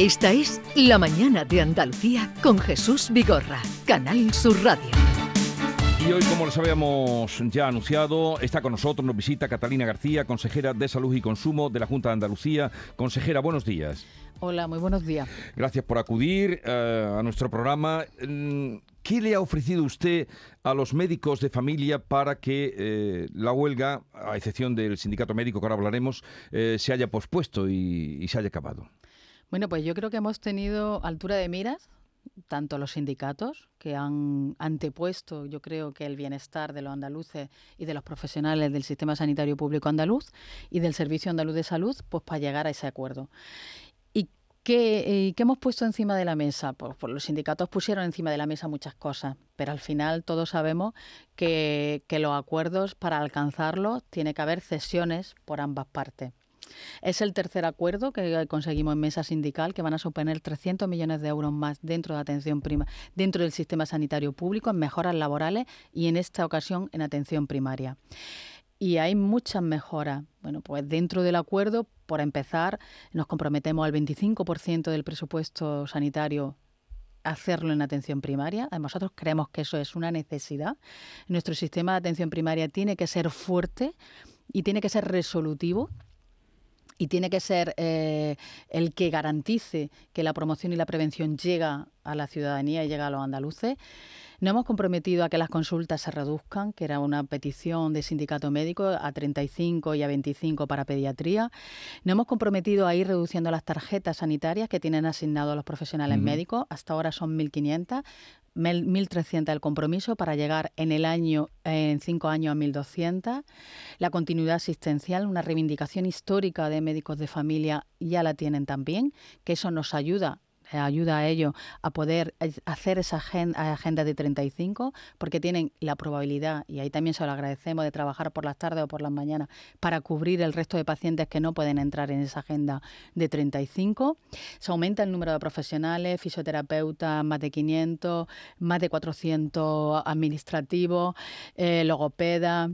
Esta es La Mañana de Andalucía con Jesús Vigorra, Canal Sur Radio. Y hoy, como les habíamos ya anunciado, está con nosotros, nos visita Catalina García, consejera de Salud y Consumo de la Junta de Andalucía. Consejera, buenos días. Hola, muy buenos días. Gracias por acudir eh, a nuestro programa. Mm, ¿Qué le ha ofrecido usted a los médicos de familia para que eh, la huelga, a excepción del sindicato médico que ahora hablaremos, eh, se haya pospuesto y se haya acabado? Bueno, pues yo creo que hemos tenido altura de miras tanto los sindicatos, que han antepuesto, yo creo que el bienestar de los andaluces y de los profesionales del sistema sanitario público andaluz y del Servicio Andaluz de Salud, pues para llegar a ese acuerdo. ¿Y qué, hemos puesto encima de la mesa? Pues, pues, los sindicatos pusieron encima de la mesa muchas cosas, pero al final todos sabemos que, que los acuerdos, para alcanzarlos, tiene que haber cesiones por ambas partes. Es el tercer acuerdo que conseguimos en mesa sindical que van a suponer 300 millones de euros más dentro de atención prima, dentro del sistema sanitario público en mejoras laborales y en esta ocasión en atención primaria. Y hay muchas mejoras. Bueno, pues dentro del acuerdo, por empezar, nos comprometemos al 25% del presupuesto sanitario hacerlo en atención primaria. Nosotros creemos que eso es una necesidad. Nuestro sistema de atención primaria tiene que ser fuerte y tiene que ser resolutivo y tiene que ser eh, el que garantice que la promoción y la prevención llega a la ciudadanía y llega a los andaluces. No hemos comprometido a que las consultas se reduzcan, que era una petición de sindicato médico, a 35 y a 25 para pediatría. No hemos comprometido a ir reduciendo las tarjetas sanitarias que tienen asignado a los profesionales médicos. Hasta ahora son 1.500. 1.300 el compromiso para llegar en el año, en cinco años a 1.200. La continuidad asistencial, una reivindicación histórica de médicos de familia, ya la tienen también, que eso nos ayuda ayuda a ello a poder eh, hacer esa agenda, agenda de 35, porque tienen la probabilidad, y ahí también se lo agradecemos, de trabajar por las tardes o por las mañanas para cubrir el resto de pacientes que no pueden entrar en esa agenda de 35. Se aumenta el número de profesionales, fisioterapeutas, más de 500, más de 400 administrativos, eh, logopedas.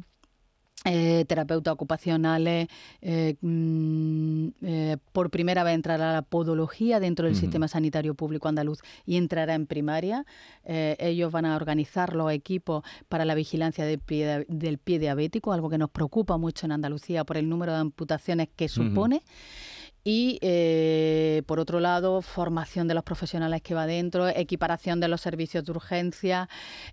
Eh, terapeutas ocupacionales, eh, mm, eh, por primera vez entrará la podología dentro del sistema sanitario público andaluz y entrará en primaria. ellos van a organizar los equipos para la vigilancia del pie, del pie diabético, algo que nos preocupa mucho en Andalucía por el número de amputaciones que supone. Y, eh, por otro lado, formación de los profesionales que va dentro, equiparación de los servicios de urgencia,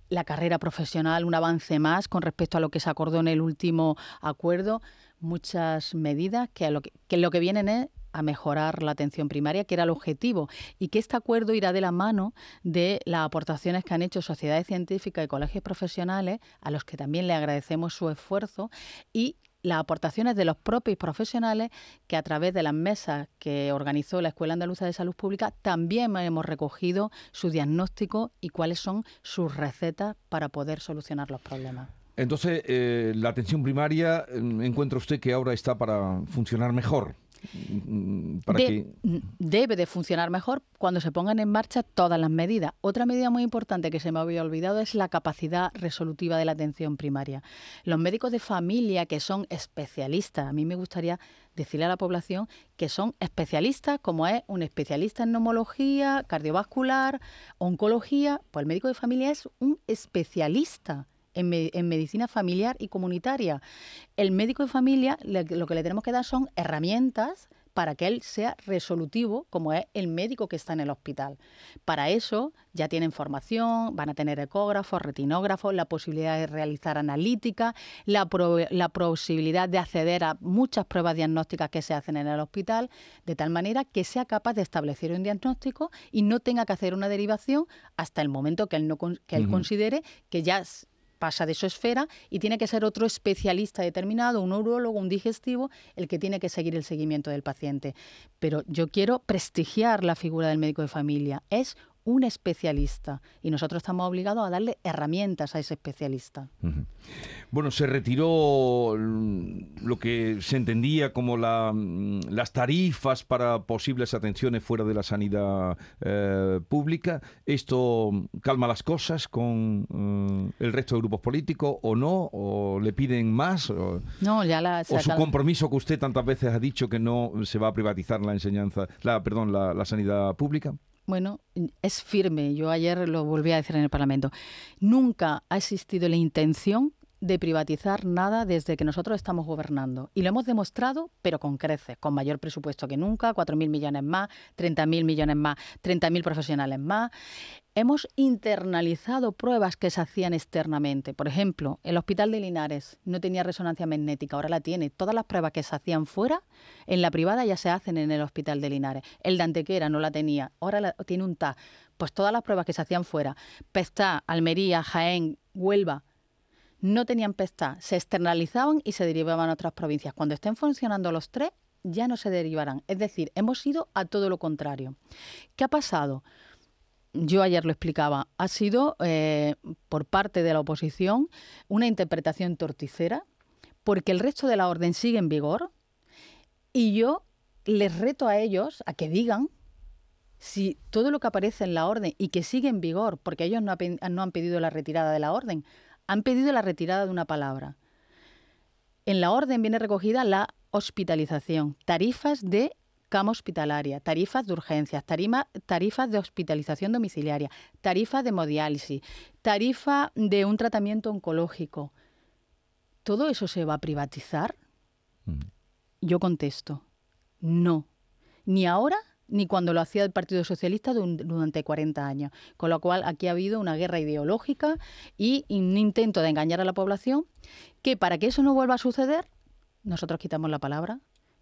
la carrera profesional, un avance más con respecto a lo que se acordó en el último acuerdo. Muchas medidas que, lo, que, que lo que vienen es a mejorar la atención primaria, que era el objetivo, y que este acuerdo irá de la mano de las aportaciones que han hecho sociedades científicas y colegios profesionales, a los que también le agradecemos su esfuerzo, y las aportaciones de los propios profesionales que a través de las mesas que organizó la Escuela Andaluza de Salud Pública también hemos recogido su diagnóstico y cuáles son sus recetas para poder solucionar los problemas. Entonces, eh, la atención primaria, mm, ¿encuentra usted que ahora está para funcionar mejor? Mm, mm, debe de funcionar mejor cuando se pongan en marcha todas las medidas. Otra medida muy importante que se me había olvidado es la capacidad resolutiva de la atención primaria. Los médicos de familia que son especialistas, a mí me gustaría decirle a la población que son especialistas, como es un especialista en neumología, cardiovascular, oncología, pues el médico de familia es un especialista en, medicina familiar y comunitaria. El médico de familia lo que le tenemos que dar son herramientas para que él sea resolutivo, como es el médico que está en el hospital. Para eso ya tienen formación, van a tener ecógrafos, retinógrafos, la posibilidad de realizar analítica, la, la posibilidad de acceder a muchas pruebas diagnósticas que se hacen en el hospital, de tal manera que sea capaz de establecer un diagnóstico y no tenga que hacer una derivación hasta el momento que él, no, que él considere que ya pasa de su esfera y tiene que ser otro especialista determinado, un neurólogo, un digestivo, el que tiene que seguir el seguimiento del paciente. Pero yo quiero prestigiar la figura del médico de familia. Es un especialista y nosotros estamos obligados a darle herramientas a ese especialista. Bueno, se retiró lo que se entendía como mm, las tarifas para posibles atenciones fuera de la sanidad eh, pública. ¿Esto calma las cosas con eh, el resto de grupos políticos o no? ¿O le piden más? ¿O, no, ya la, o su compromiso que usted tantas veces ha dicho que no se va a privatizar la enseñanza, la, perdón, la sanidad pública? Bueno, es firme. Yo ayer lo volví a decir en el Parlamento. Nunca ha existido la intención de privatizar nada desde que nosotros estamos gobernando. Y lo hemos demostrado, pero con creces, con mayor presupuesto que nunca, 4.000 millones más, 30.000 millones más, 30.000 profesionales más. Hemos internalizado pruebas que se hacían externamente. Por ejemplo, el Hospital de Linares no tenía resonancia magnética, ahora la tiene. Todas las pruebas que se hacían fuera, en la privada ya se hacen en el Hospital de Linares. El de Antequera no la tenía, ahora tiene un TAC. Pues todas las pruebas que se hacían fuera, Pestá, Almería, Jaén, Huelva, no tenían PESTA, se externalizaban y se derivaban a otras provincias. Cuando estén funcionando los tres, ya no se derivarán. Es decir, hemos ido a todo lo contrario. ¿Qué ha pasado? Yo ayer lo explicaba, ha sido eh, por parte de la oposición una interpretación torticera, porque el resto de la orden sigue en vigor y yo les reto a ellos a que digan si todo lo que aparece en la orden y que sigue en vigor, porque ellos no, no han pedido la retirada de la orden, han pedido la retirada de una palabra. En la orden viene recogida la hospitalización, tarifas de cama hospitalaria, tarifas de urgencias, tarifas de hospitalización domiciliaria, tarifas de hemodiálisis, tarifa de un tratamiento oncológico. ¿Todo eso se va a privatizar? Mm. Yo contesto, no. Ni ahora ni cuando lo hacía el Partido Socialista durante 40 años. Con lo cual aquí ha habido una guerra ideológica y un intento de engañar a la población que para que eso no vuelva a suceder, nosotros quitamos la palabra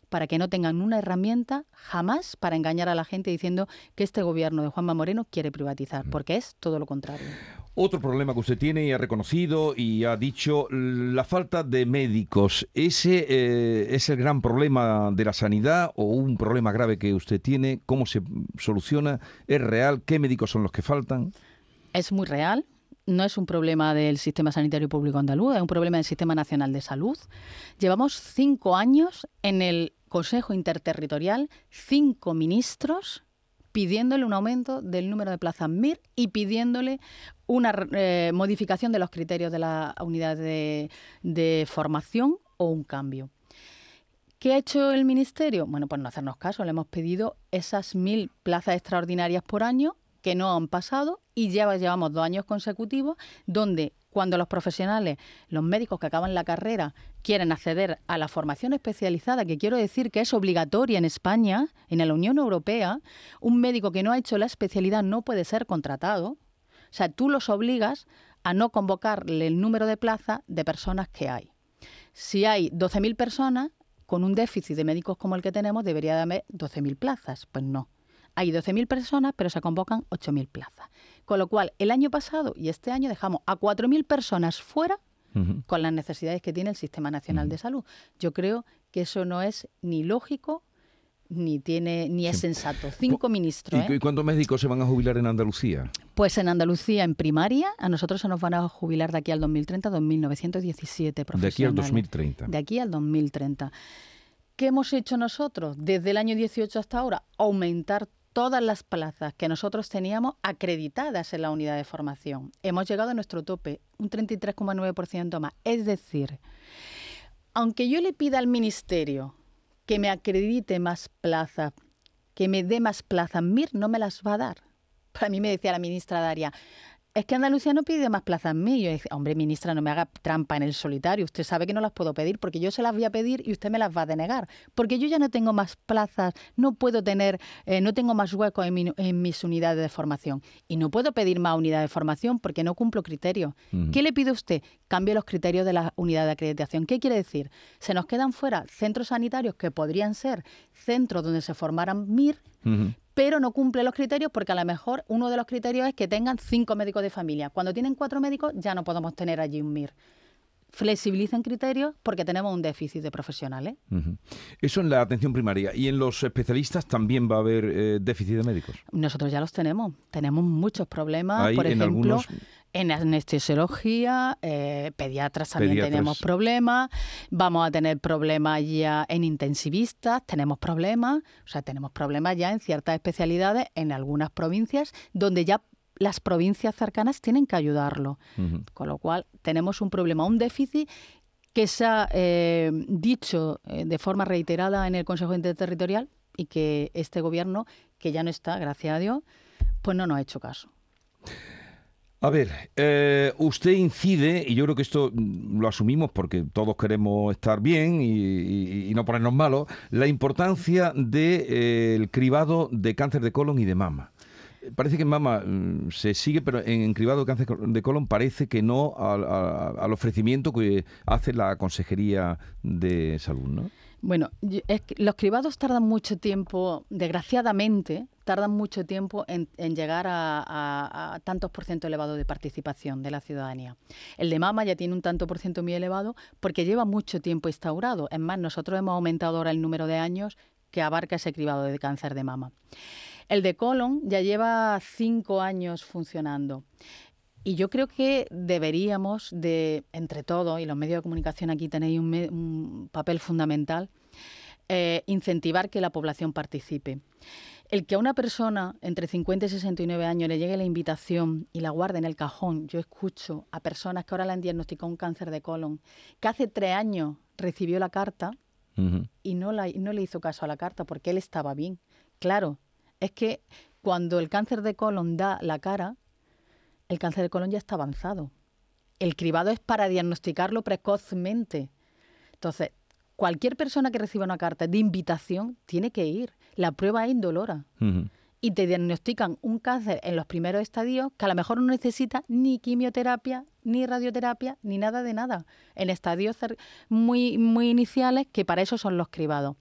para que no tengan una herramienta jamás para engañar a la gente diciendo que este gobierno de Juanma Moreno quiere privatizar, mm. porque es todo lo contrario. Otro problema que usted tiene y ha reconocido y ha dicho, la falta de médicos. ¿Ese eh, es el gran problema de la sanidad o un problema grave que usted tiene? ¿Cómo se soluciona? ¿Es real? ¿Qué médicos son los que faltan? Es muy real. No es un problema del sistema sanitario público andaluz, es un problema del sistema nacional de salud. Llevamos cinco años en el Consejo Interterritorial, cinco ministros pidiéndole un aumento del número de plazas MIR y pidiéndole una eh, modificación de los criterios de la unidad de, de formación o un cambio. ¿Qué ha hecho el Ministerio? Bueno, pues no hacernos caso, le hemos pedido esas mil plazas extraordinarias por año que no han pasado y ya llevamos dos años consecutivos donde cuando los profesionales, los médicos que acaban la carrera, quieren acceder a la formación especializada, que quiero decir que es obligatoria en España, en la Unión Europea, un médico que no ha hecho la especialidad no puede ser contratado. O sea, tú los obligas a no convocarle el número de plazas de personas que hay. Si hay 12.000 personas, con un déficit de médicos como el que tenemos, debería haber 12.000 plazas. Pues no. Hay 12.000 personas, pero se convocan 8.000 plazas. Con lo cual, el año pasado y este año dejamos a 4.000 personas fuera con las necesidades que tiene el Sistema Nacional de Salud. Yo creo que eso no es ni lógico ni tiene ni es sensato. Cinco ministros. ¿Y, ¿eh? cuántos médicos se van a jubilar en Andalucía? Pues en Andalucía, en primaria, a nosotros se nos van a jubilar de aquí al 2030, 2.917 profesionales. De aquí al 2030. De aquí al 2030. ¿Qué hemos hecho nosotros desde el año 18 hasta ahora? Aumentar todas las plazas que nosotros teníamos acreditadas en la unidad de formación. Hemos llegado a nuestro tope, un 33,9% más. Es decir, aunque yo le pida al Ministerio que me acredite más plazas, que me dé más plazas, MIR no me las va a dar. Para mí me decía la ministra Daria, es que Andalucía no pide más plazas mí. Yo hombre, ministra, no me haga trampa en el solitario. Usted sabe que no las puedo pedir porque yo se las voy a pedir y usted me las va a denegar. Porque yo ya no tengo más plazas, no puedo tener, eh, no tengo más huecos en, mis unidades de formación. Y no puedo pedir más unidades de formación porque no cumplo criterios. ¿Qué le pide usted? Cambie los criterios de la unidad de acreditación. ¿Qué quiere decir? Se nos quedan fuera centros sanitarios que podrían ser centros donde se formaran MIR, pero no cumple los criterios porque a lo mejor uno de los criterios es que tengan cinco médicos de familia. Cuando tienen cuatro médicos ya no podemos tener allí un MIR. flexibilicen criterios porque tenemos un déficit de profesionales. Eso en la atención primaria. ¿Y en los especialistas también va a haber eh, déficit de médicos? Nosotros ya los tenemos. Tenemos muchos problemas. Por ejemplo, en anestesiología, eh, pediatras también tenemos problemas, vamos a tener problemas ya en intensivistas, tenemos problemas, o sea, tenemos problemas ya en ciertas especialidades en algunas provincias donde ya las provincias cercanas tienen que ayudarlo. Con lo cual tenemos un problema, un déficit que se ha eh, dicho eh, de forma reiterada en el Consejo Interterritorial y que este gobierno, que ya no está, gracias a Dios, pues no nos ha hecho caso. A ver, eh, usted incide, y yo creo que esto lo asumimos porque todos queremos estar bien y, no ponernos malos, la importancia del cribado de cáncer de colon y de mama. Parece que en mama mm, se sigue, pero en, cribado de cáncer de colon parece que no al, ofrecimiento que hace la Consejería de Salud, ¿no? Bueno, los cribados tardan mucho tiempo, desgraciadamente, tardan mucho tiempo en, llegar a, tantos por ciento elevado de participación de la ciudadanía. El de mama ya tiene un tanto por ciento muy elevado porque lleva mucho tiempo instaurado. Es más, nosotros hemos aumentado ahora el número de años que abarca ese cribado de cáncer de mama. El de colon ya lleva cinco años funcionando. Y yo creo que deberíamos de, entre todos, y los medios de comunicación aquí tenéis un, papel fundamental, eh, incentivar que la población participe. El que a una persona entre 50 y 69 años le llegue la invitación y la guarde en el cajón, yo escucho a personas que ahora le han diagnosticado un cáncer de colon, que hace tres años recibió la carta y no, la, no le hizo caso a la carta porque él estaba bien. Claro, es que cuando el cáncer de colon da la cara, el cáncer de colon ya está avanzado. El cribado es para diagnosticarlo precozmente. Entonces, cualquier persona que reciba una carta de invitación tiene que ir. La prueba es indolora. Y te diagnostican un cáncer en los primeros estadios que a lo mejor no necesita ni quimioterapia, ni radioterapia, ni nada de nada. En estadios muy, muy iniciales, que para eso son los cribados.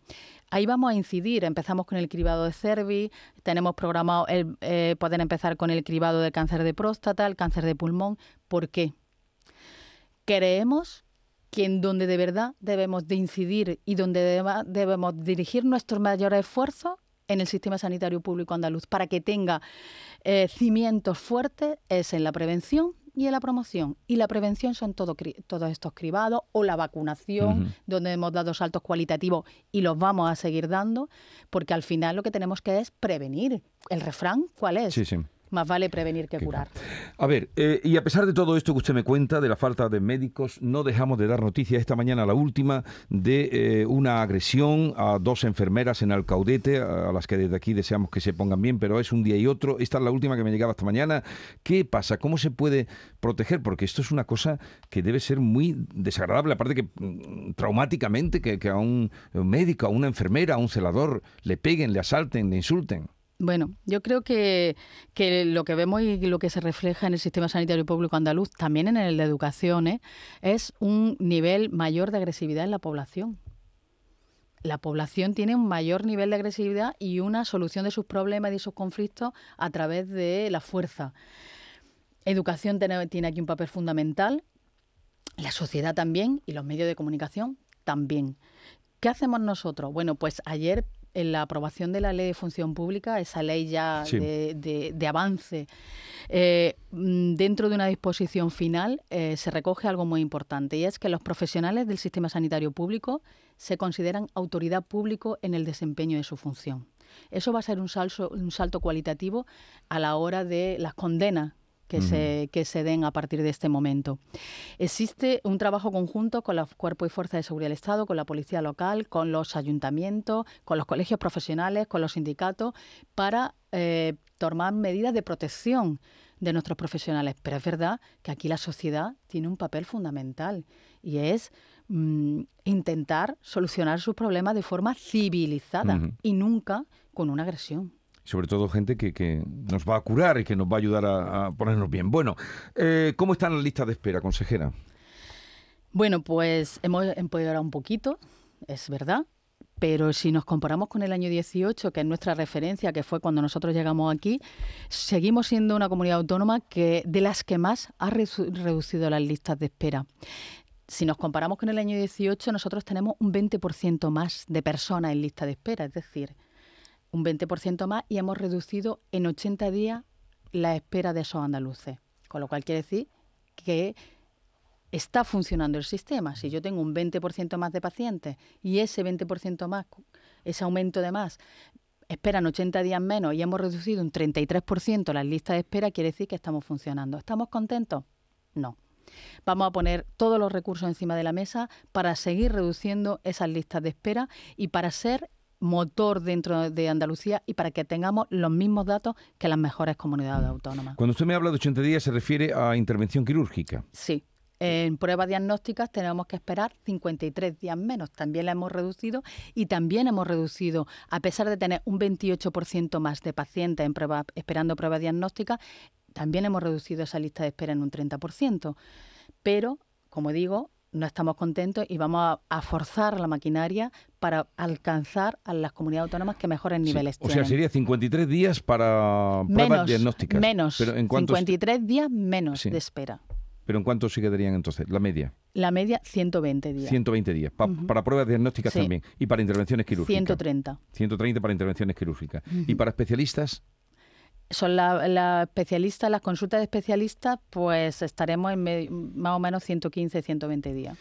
Ahí vamos a incidir. Empezamos con el cribado de cervix, tenemos programado el, eh, poder empezar con el cribado de cáncer de próstata, el cáncer de pulmón. ¿Por qué? Creemos que en donde de verdad debemos de incidir y donde debemos dirigir nuestros mayores esfuerzos en el sistema sanitario público andaluz para que tenga eh, cimientos fuertes es en la prevención y en la promoción. Y la prevención son todo, todos estos cribados o la vacunación, donde hemos dado saltos cualitativos y los vamos a seguir dando, porque al final lo que tenemos que es prevenir. ¿El refrán cuál es? Sí, sí. Más vale prevenir que curar. A ver, eh, y a pesar de todo esto que usted me cuenta, de la falta de médicos, no dejamos de dar noticias esta mañana, la última, de eh, una agresión a dos enfermeras en Alcaudete, a, las que desde aquí deseamos que se pongan bien, pero es un día y otro. Esta es la última que me llegaba esta mañana. ¿Qué pasa? ¿Cómo se puede proteger? Porque esto es una cosa que debe ser muy desagradable, aparte que mm, traumáticamente, que, que a un médico, a una enfermera, a un celador le peguen, le asalten, le insulten. Bueno, yo creo que, lo que vemos y lo que se refleja en el sistema sanitario público andaluz, también en el de educación, ¿eh? es un nivel mayor de agresividad en la población. La población tiene un mayor nivel de agresividad y una solución de sus problemas y de sus conflictos a través de la fuerza. Educación tiene aquí un papel fundamental, la sociedad también y los medios de comunicación también. ¿Qué hacemos nosotros? Bueno, pues ayer en la aprobación de la ley de función pública, esa ley ya de, avance, eh, mm, dentro de una disposición final eh, se recoge algo muy importante y es que los profesionales del sistema sanitario público se consideran autoridad público en el desempeño de su función. Eso va a ser un salto, un salto cualitativo a la hora de las condenas que, se, que se den a partir de este momento. Existe un trabajo conjunto con los cuerpos y fuerzas de seguridad del Estado, con la policía local, con los ayuntamientos, con los colegios profesionales, con los sindicatos, para eh, tomar medidas de protección de nuestros profesionales. Pero es verdad que aquí la sociedad tiene un papel fundamental y es mm, intentar solucionar sus problemas de forma civilizada y nunca con una agresión sobre todo gente que, nos va a curar y que nos va a ayudar a, ponernos bien. Bueno, eh, ¿cómo están las listas de espera, consejera? Bueno, pues hemos empoderado un poquito, es verdad, pero si nos comparamos con el año 18, que es nuestra referencia, que fue cuando nosotros llegamos aquí, seguimos siendo una comunidad autónoma que de las que más ha reducido las listas de espera. si nos comparamos con el año 18, nosotros tenemos un 20% más de personas en lista de espera, es decir, un 20% más y hemos reducido en 80 días la espera de esos andaluces. Con lo cual quiere decir que está funcionando el sistema. Si yo tengo un 20% más de pacientes y ese 20% más, ese aumento de más, esperan 80 días menos y hemos reducido un 33% las listas de espera, quiere decir que estamos funcionando. ¿Estamos contentos? No. Vamos a poner todos los recursos encima de la mesa para seguir reduciendo esas listas de espera y para ser motor dentro de Andalucía y para que tengamos los mismos datos que las mejores comunidades autónomas. Cuando usted me habla de 80 días se refiere a intervención quirúrgica. Sí. En pruebas diagnósticas tenemos que esperar 53 días menos. También la hemos reducido y también hemos reducido, a pesar de tener un 28% más de pacientes en prueba, esperando pruebas diagnósticas, también hemos reducido esa lista de espera en un 30%. Pero, como digo, no estamos contentos y vamos a, forzar la maquinaria para alcanzar a las comunidades autónomas que mejores niveles tienen. O sea, sería 53 días para pruebas diagnósticas. Menos, Pero en 53 días menos de espera. ¿Pero en cuánto se quedarían entonces? ¿La media? La media, 120 días. 120 días. Para pruebas diagnósticas también. ¿Y para intervenciones quirúrgicas? 130. 130 para intervenciones quirúrgicas. ¿Y para especialistas? Son las la especialistas, las consultas de especialistas, pues estaremos en más o menos 115, 120 días.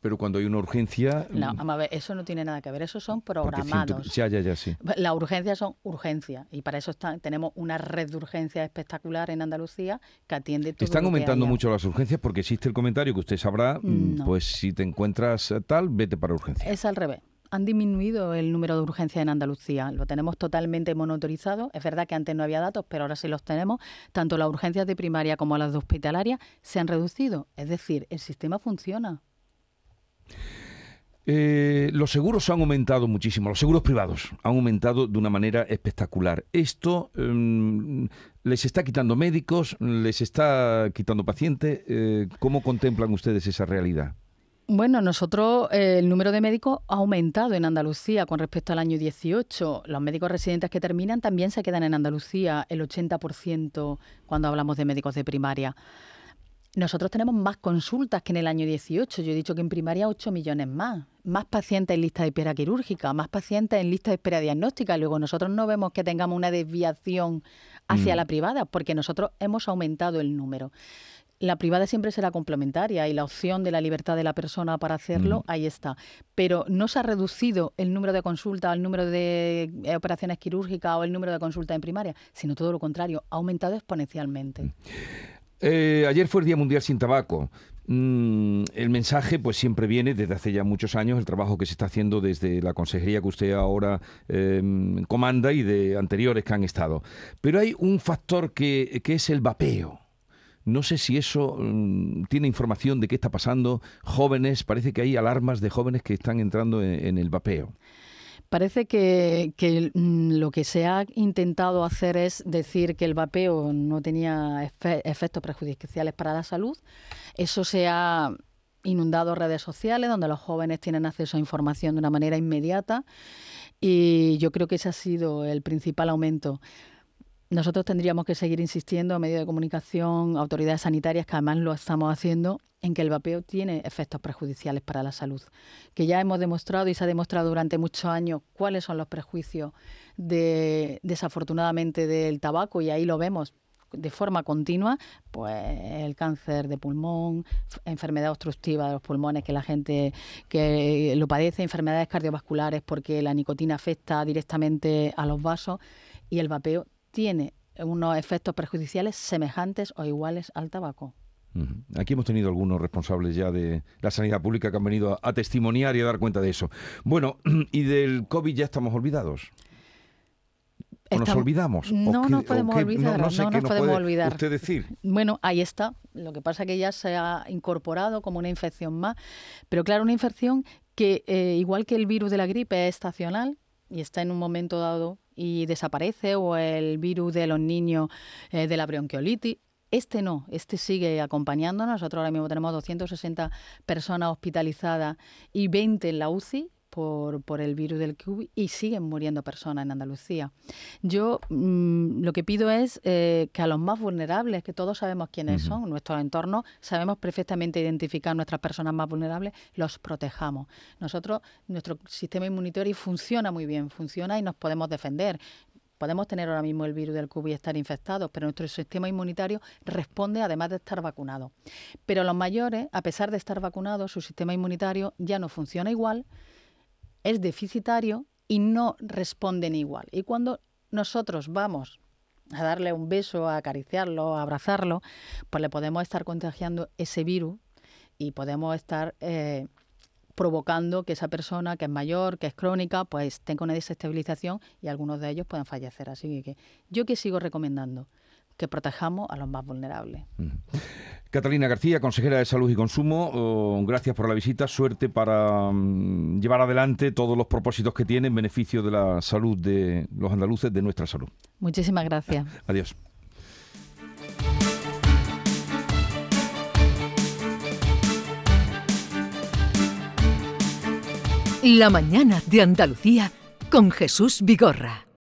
Pero cuando hay una urgencia... No, mm, a ver, eso no tiene nada que ver, eso son programados. ya, ya, ya, sí. Las urgencias son urgencias y para eso tenemos una red de urgencias espectacular en Andalucía que atiende todo Están aumentando mucho las urgencias porque existe el comentario que usted sabrá, mm, pues si te encuentras tal, vete para urgencias. Es al revés han disminuido el número de urgencias en Andalucía. Lo tenemos totalmente monitorizado. Es verdad que antes no había datos, pero ahora sí los tenemos. Tanto las urgencias de primaria como las de hospitalaria se han reducido. Es decir, el sistema funciona. Eh, los seguros han aumentado muchísimo, los seguros privados han aumentado de una manera espectacular. Esto em, les está quitando médicos, les está quitando pacientes. Eh, ¿Cómo contemplan ustedes esa realidad? Bueno, nosotros eh, el número de médicos ha aumentado en Andalucía con respecto al año 18. Los médicos residentes que terminan también se quedan en Andalucía, el 80% cuando hablamos de médicos de primaria. Nosotros tenemos más consultas que en el año 18. Yo he dicho que en primaria 8 millones más. Más pacientes en lista de espera quirúrgica, más pacientes en lista de espera diagnóstica. Luego nosotros no vemos que tengamos una desviación hacia mm. la privada porque nosotros hemos aumentado el número la privada siempre será complementaria y la opción de la libertad de la persona para hacerlo, ahí está. Pero no se ha reducido el número de consultas, el número de eh, operaciones quirúrgicas o el número de consultas en primaria, sino todo lo contrario, ha aumentado exponencialmente. Eh, ayer fue el Día Mundial sin Tabaco. Mm, el mensaje, pues siempre viene desde hace ya muchos años, el trabajo que se está haciendo desde la consejería que usted ahora em, comanda y de anteriores que han estado. Pero hay un factor que, que es el vapeo. No sé si eso mm, tiene información de qué está pasando. Jóvenes, parece que hay alarmas de jóvenes que están entrando en, el vapeo. Parece que, mm, lo que se ha intentado hacer es decir que el vapeo no tenía efectos perjudiciales para la salud. Eso se ha inundado redes sociales donde los jóvenes tienen acceso a información de una manera inmediata y yo creo que ese ha sido el principal aumento nosotros tendríamos que seguir insistiendo a medios de comunicación, autoridades sanitarias, que además lo estamos haciendo, en que el vapeo tiene efectos perjudiciales para la salud. Que ya hemos demostrado y se ha demostrado durante muchos años cuáles son los prejuicios de, desafortunadamente del tabaco y ahí lo vemos de forma continua, pues el cáncer de pulmón, enfermedad obstructiva de los pulmones, que la gente que lo padece, enfermedades cardiovasculares porque la nicotina afecta directamente a los vasos y el vapeo tiene unos efectos perjudiciales semejantes o iguales al tabaco. Aquí hemos tenido algunos responsables ya de la sanidad pública que han venido a, testimoniar y a dar cuenta de eso. Bueno, ¿y del COVID ya estamos olvidados? ¿O nos olvidamos? No nos podemos olvidar. No, sé qué nos podemos olvidar. usted decir? Bueno, ahí está. Lo que pasa es que ya se ha incorporado como una infección más. Pero claro, una infección que, eh, igual que el virus de la gripe, es estacional y está en un momento dado y desaparece, o el virus de los niños eh, de la bronquiolitis. Este no, este sigue acompañándonos. Nosotros ahora mismo tenemos 260 personas hospitalizadas y 20 en la UCI por, por, el virus del COVID y siguen muriendo personas en Andalucía. Yo mm, lo que pido es eh, que a los más vulnerables, que todos sabemos quiénes son, nuestro entorno, sabemos perfectamente identificar nuestras personas más vulnerables, los protejamos. Nosotros, nuestro sistema inmunitario funciona muy bien, funciona y nos podemos defender. Podemos tener ahora mismo el virus del COVID y estar infectados, pero nuestro sistema inmunitario responde además de estar vacunado. Pero los mayores, a pesar de estar vacunados, su sistema inmunitario ya no funciona igual, es deficitario y no responden igual. Y cuando nosotros vamos a darle un beso, a acariciarlo, a abrazarlo, pues le podemos estar contagiando ese virus y podemos estar eh, provocando que esa persona que es mayor, que es crónica, pues tenga una desestabilización y algunos de ellos puedan fallecer. Así que yo que sigo recomendando que protejamos a los más vulnerables. Catalina García, consejera de Salud y Consumo, oh, gracias por la visita, suerte para mm, llevar adelante todos los propósitos que tiene en beneficio de la salud de los andaluces, de nuestra salud. Muchísimas gracias. Adiós. La mañana de Andalucía con Jesús Vigorra.